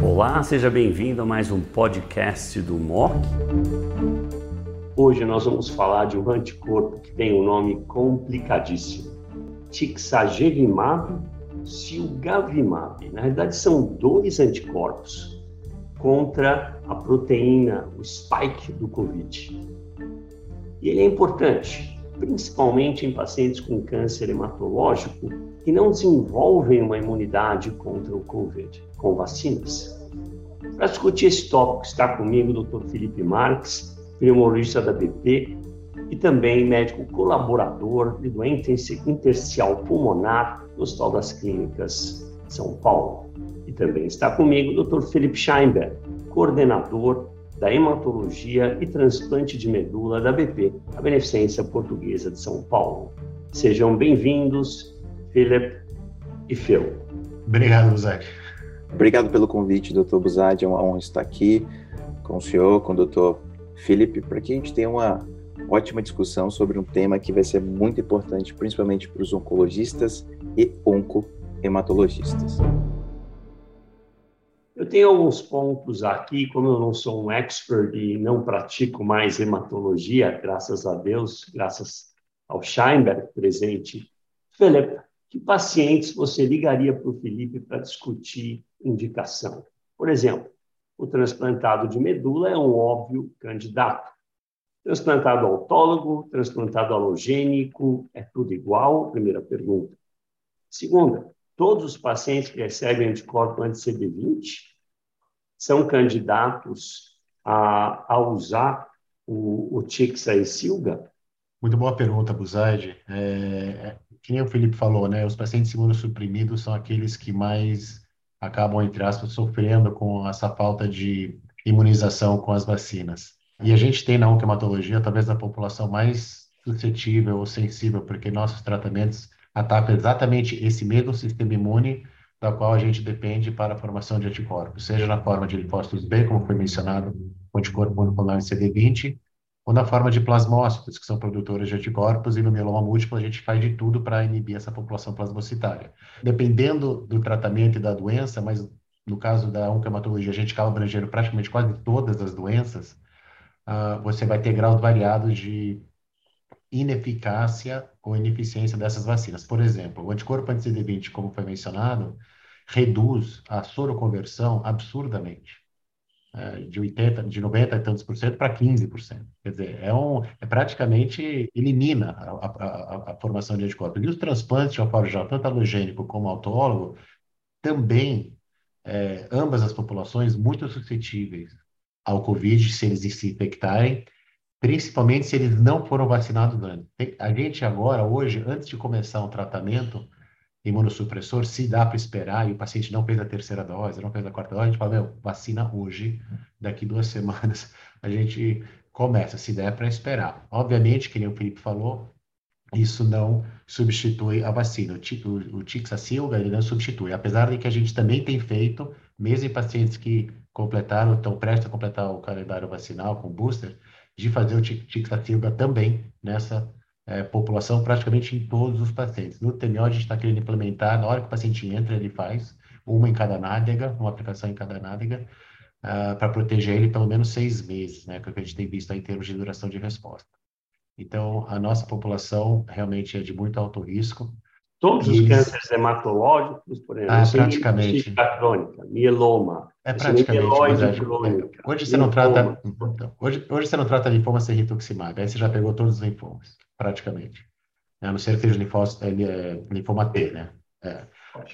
Olá, seja bem-vindo a mais um podcast do MOC. Hoje nós vamos falar de um anticorpo que tem um nome complicadíssimo. Tixagevimab Silgavimab. Na realidade, são dois anticorpos contra a proteína, o spike do Covid. E ele é importante, principalmente em pacientes com câncer hematológico que não desenvolvem uma imunidade contra o Covid com vacinas. Para discutir esse tópico está comigo o Dr. Felipe Marques, pneumologista da BP e também médico colaborador de doente intersticial pulmonar no Hospital das Clínicas São Paulo. E também está comigo o Dr. Felipe Scheinberg, coordenador da hematologia e transplante de medula da BP, a Beneficência Portuguesa de São Paulo. Sejam bem-vindos, Philip e Phil. Obrigado, Zé. Obrigado pelo convite, Dr. Buzadi. É uma honra estar aqui com o senhor, com o Dr. Felipe, para que a gente tenha uma ótima discussão sobre um tema que vai ser muito importante, principalmente para os oncologistas e oncohematologistas. Eu tenho alguns pontos aqui, como eu não sou um expert e não pratico mais hematologia, graças a Deus, graças ao Scheinberg presente. Felipe, que pacientes você ligaria para o Felipe para discutir indicação? Por exemplo, o transplantado de medula é um óbvio candidato. Transplantado autólogo, transplantado halogênico, é tudo igual? Primeira pergunta. Segunda, todos os pacientes que recebem anticorpo anti-CD20 são candidatos a, a usar o, o Tixa e Silga? Muito boa pergunta, Buzaide. É, que nem o Felipe falou, né? Os pacientes imunossuprimidos são aqueles que mais acabam, entre aspas, sofrendo com essa falta de imunização com as vacinas. E a gente tem na oncomatologia talvez a população mais suscetível ou sensível, porque nossos tratamentos atacam exatamente esse mesmo sistema imune da qual a gente depende para a formação de anticorpos, seja na forma de linfócitos B, como foi mencionado, anticorpo monoclonal CD20, ou na forma de plasmócitos, que são produtores de anticorpos, e no mieloma múltiplo a gente faz de tudo para inibir essa população plasmocitária. Dependendo do tratamento e da doença, mas no caso da oncohematologia a gente acaba abrangendo praticamente quase todas as doenças, uh, você vai ter graus variados de ineficácia ou ineficiência dessas vacinas. Por exemplo, o anticorpo anti-CD20, como foi mencionado, reduz a soroconversão absurdamente de 80, de 90 e tantos por cento para 15%. Quer dizer, é, um, é praticamente elimina a, a, a, formação de anticorpos. E os transplantes de alfarrojal, tanto halogênico como autólogo, também, é, ambas as populações, muito suscetíveis ao Covid, se eles se infectarem, principalmente se eles não foram vacinados antes. A gente agora, hoje, antes de começar um tratamento, imunossupressor, se dá para esperar e o paciente não fez a terceira dose, não fez a quarta dose, a gente fala, meu, vacina hoje, daqui duas semanas a gente começa, se der para esperar. Obviamente, que nem o Felipe falou, isso não substitui a vacina. O, o, o Tixacilga, ele não substitui, apesar de que a gente também tem feito, mesmo em pacientes que completaram, estão prestes a completar o calendário vacinal com booster, de fazer o Tixacilga também nessa é, população praticamente em todos os pacientes. No TMO, a gente está querendo implementar, na hora que o paciente entra, ele faz uma em cada nádega, uma aplicação em cada nádega, uh, ah, para proteger ele pelo menos seis meses, né, que é que a gente tem visto em termos de duração de resposta. Então, a nossa população realmente é de muito alto risco. Todos os cânceres hematológicos, por exemplo, ah, praticamente. crônica, mieloma, é praticamente, é, crônica, hoje você não trata, então, hoje, hoje você não trata linfoma sem rituximab, aí você já pegou todos os linfomas praticamente. A não ser que seja linfócito, é, é, linfoma T, né? É.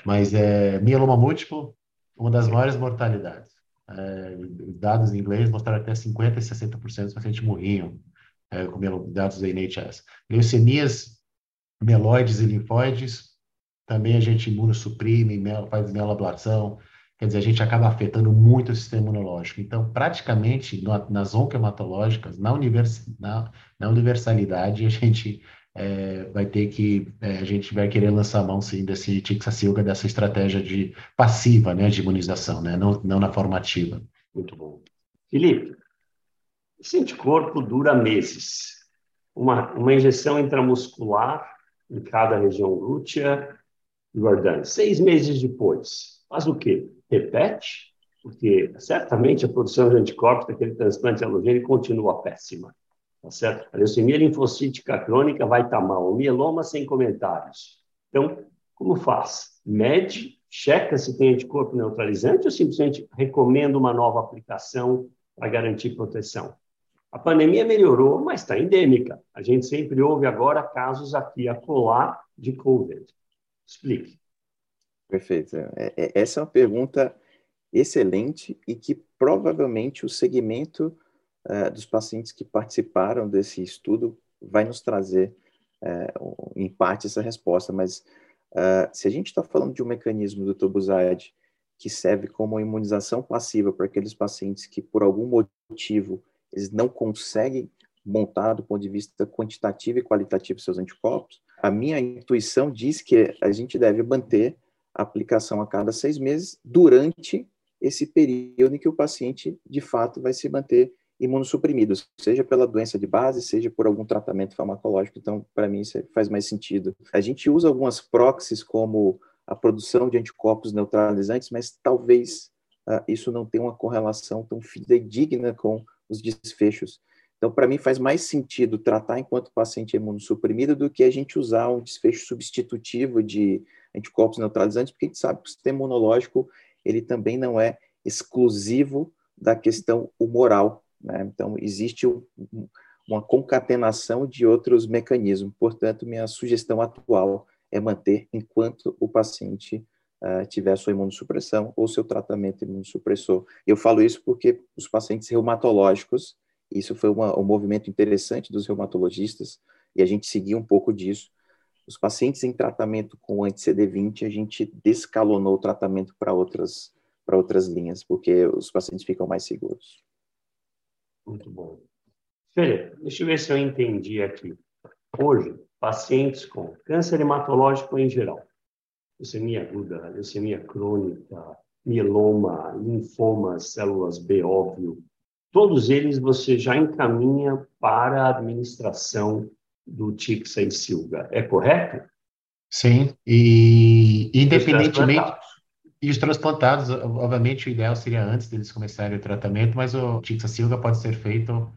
Mas é, mieloma múltiplo, uma das maiores mortalidades. É, dados em inglês mostraram até 50% e 60% dos pacientes morriam é, com dados da NHS. Leucemias mieloides e linfóides, também a gente imunossuprime, faz mieloablação, quer dizer, a gente acaba afetando muito o sistema imunológico. Então, praticamente, nas oncohematológicas, na, univers, na, na universalidade, a gente é, vai ter que, é, a gente vai querer lançar mão, sim, desse Tixacilga, dessa estratégia de passiva, né, de imunização, né, não, não na forma ativa. Muito bom. Felipe, esse anticorpo dura meses. Uma, uma injeção intramuscular em cada região glútea Jordan, seis meses depois, faz o quê? Repete? Porque certamente a produção de anticorpos daquele transplante halogênico continua péssima. Tá certo? A leucemia linfocítica crônica vai estar mal. O mieloma sem comentários. Então, como faz? Mede, checa se tem anticorpo neutralizante ou simplesmente recomenda uma nova aplicação para garantir proteção? A pandemia melhorou, mas está endêmica. A gente sempre ouve agora casos aqui a colar de COVID. Explique. Perfeito. É, é, essa é uma pergunta excelente e que provavelmente o segmento uh, dos pacientes que participaram desse estudo vai nos trazer, em parte, essa resposta. Mas se a gente está falando de um mecanismo do Tobuzaid que serve como imunização passiva para aqueles pacientes que, por algum motivo, eles não conseguem montar do ponto de vista quantitativo e qualitativo seus anticorpos, a minha intuição diz que a gente deve manter a aplicação a cada seis meses durante esse período em que o paciente, de fato, vai se manter imunossuprimido, seja pela doença de base, seja por algum tratamento farmacológico. Então, para mim, isso faz mais sentido. A gente usa algumas proxies como a produção de anticorpos neutralizantes, mas talvez uh, isso não tenha uma correlação tão fidedigna com os desfechos. Então, para mim, faz mais sentido tratar enquanto paciente imunossuprimido do que a gente usar um desfecho substitutivo de anticorpos neutralizantes, porque a gente sabe que o sistema imunológico ele também não é exclusivo da questão humoral. Né? Então, existe um, uma concatenação de outros mecanismos. Portanto, minha sugestão atual é manter enquanto o paciente uh, tiver sua imunossupressão ou seu tratamento imunossupressor. Eu falo isso porque os pacientes reumatológicos, isso foi uma, um movimento interessante dos reumatologistas, e a gente seguiu um pouco disso. Os pacientes em tratamento com anti-CD20, a gente descalonou o tratamento para outras, outras linhas, porque os pacientes ficam mais seguros. Muito bom. Felipe, deixa eu ver se eu entendi aqui. Hoje, pacientes com câncer hematológico em geral, leucemia aguda, leucemia crônica, mieloma, linfoma, células B óbvio, todos eles você já encaminha para a administração do Tixa e Silga. É correto? Sim, e independentemente. E os transplantados, obviamente, o ideal seria antes deles começarem o tratamento, mas o Tixa Silga pode ser feito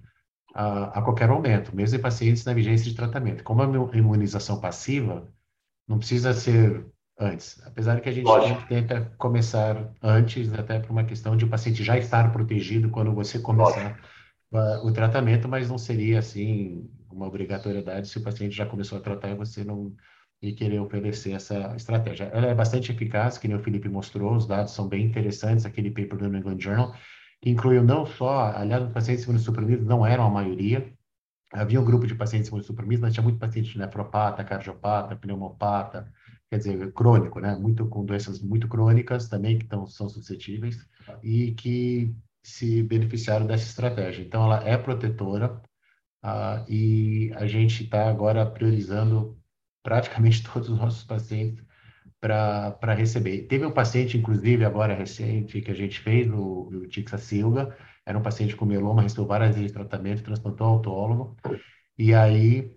a, a, qualquer momento, mesmo em pacientes na vigência de tratamento. Como é uma imunização passiva, não precisa ser antes. Apesar que a gente sempre tenta começar antes, até por uma questão de o paciente já estar protegido quando você começar o tratamento, mas não seria assim uma obrigatoriedade se o paciente já começou a tratar e você não e querer oferecer essa estratégia. Ela é bastante eficaz, que nem o Felipe mostrou, os dados são bem interessantes, aquele paper do New England Journal, que incluiu não só, aliás, os pacientes imunossuprimidos não eram a maioria, havia um grupo de pacientes imunossuprimidos, mas tinha muito paciente nefropata, cardiopata, pneumopata, quer dizer, crônico, né? Muito com doenças muito crônicas também que tão, são suscetíveis e que se beneficiaram dessa estratégia. Então, ela é protetora uh, e a gente está agora priorizando praticamente todos os nossos pacientes para receber. Teve um paciente, inclusive, agora recente, que a gente fez, o, o Tixa Silva, era um paciente com mieloma, recebeu várias vezes de tratamento, transplantou autólogo, e aí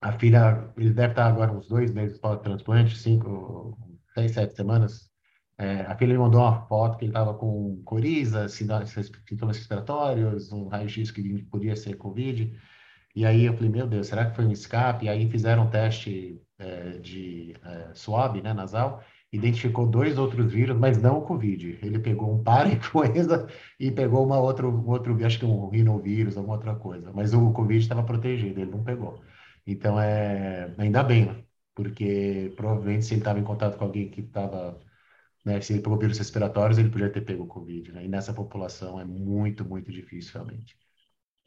a filha, ele deve estar agora uns dois meses pós-transplante, cinco, seis, sete semanas. É, a filha me mandou uma foto que ele estava com coriza, sintomas respiratórios, um raio-x que podia ser Covid. E aí eu falei, meu Deus, será que foi um escape? E aí fizeram um teste é, de é, swab, né, nasal, identificou dois outros vírus, mas não o Covid. Ele pegou um para-influenza e pegou uma outra, um outro, acho que um rinovírus, alguma outra coisa. Mas o Covid estava protegido, ele não pegou. Então, é, ainda bem, porque provavelmente se ele estava em contato com alguém que estava, né, se ele pegou vírus respiratórios, ele podia ter pego Covid, né? E nessa população é muito, muito difícil, realmente.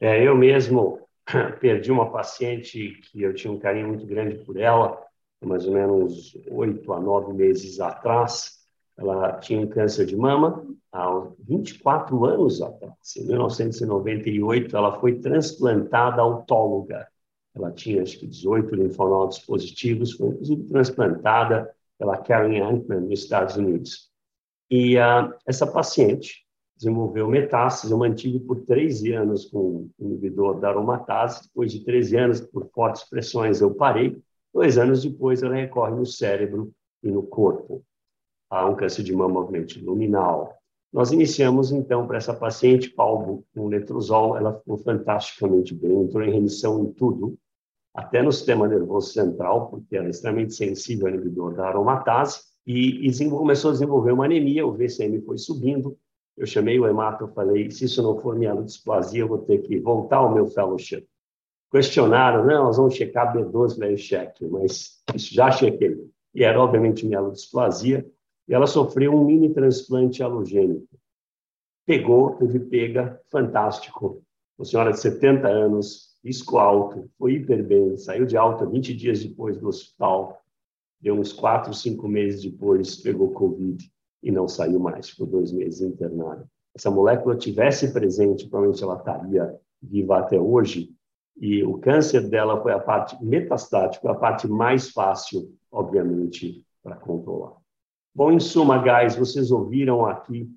É, eu mesmo perdi uma paciente que eu tinha um carinho muito grande por ela, mais ou menos oito a nove meses atrás. Ela tinha um câncer de mama há 24 anos atrás. Em 1998, ela foi transplantada autóloga ela tinha, acho que, 18 linfonodos positivos, foi inclusive transplantada pela Karen Ankman nos Estados Unidos. E uh, essa paciente desenvolveu metástase, eu mantive por 13 anos com inibidor da aromatase, depois de 13 anos, por fortes pressões, eu parei. Dois anos depois, ela recorre no cérebro e no corpo. Há um câncer de mama, obviamente, luminal. Nós iniciamos, então, para essa paciente, palbo com letrozol, ela ficou fantasticamente bem, entrou em remissão em tudo, até no sistema nervoso central, porque ela é extremamente sensível ao inibidor da aromatase, e, e começou a desenvolver uma anemia, o VCM foi subindo, eu chamei o hemato, falei, se isso não for mielodisplasia, eu vou ter que voltar ao meu fellowship. Questionaram, não, nós vamos checar B12, falei, cheque, mas isso já chequei. E era, obviamente, mielodisplasia, e ela sofreu um mini transplante halogênico. Pegou, teve pega, fantástico. Uma senhora de 70 anos, risco alto, foi hiper bem, saiu de alta 20 dias depois do hospital, deu uns 4, 5 meses depois, pegou Covid e não saiu mais, ficou dois meses internada. Se a molécula tivesse presente, provavelmente ela estaria viva até hoje, e o câncer dela foi a parte metastática, a parte mais fácil, obviamente, para controlar. Bom, em suma, guys, vocês ouviram aqui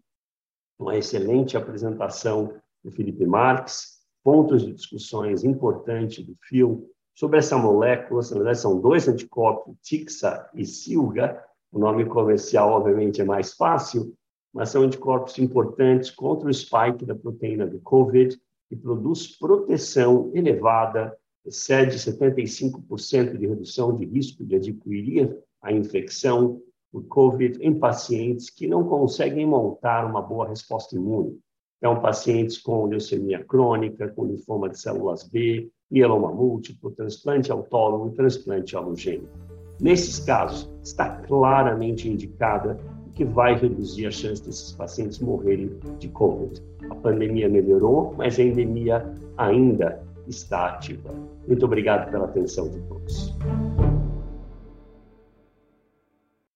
uma excelente apresentação do Felipe Marques, pontos de discussões importantes do fio sobre essa molécula, na verdade são dois anticorpos, Tixa e Silga, o nome comercial, obviamente, é mais fácil, mas são anticorpos importantes contra o spike da proteína do COVID e produz proteção elevada, excede 75% de redução de risco de adquirir a infecção por COVID em pacientes que não conseguem montar uma boa resposta imune. Então, pacientes com leucemia crônica, com linfoma de células B, mieloma múltiplo, transplante autólogo e transplante alogênico. Nesses casos, está claramente indicada que vai reduzir a chance desses pacientes morrerem de COVID. A pandemia melhorou, mas a endemia ainda está ativa. Muito obrigado pela atenção de todos.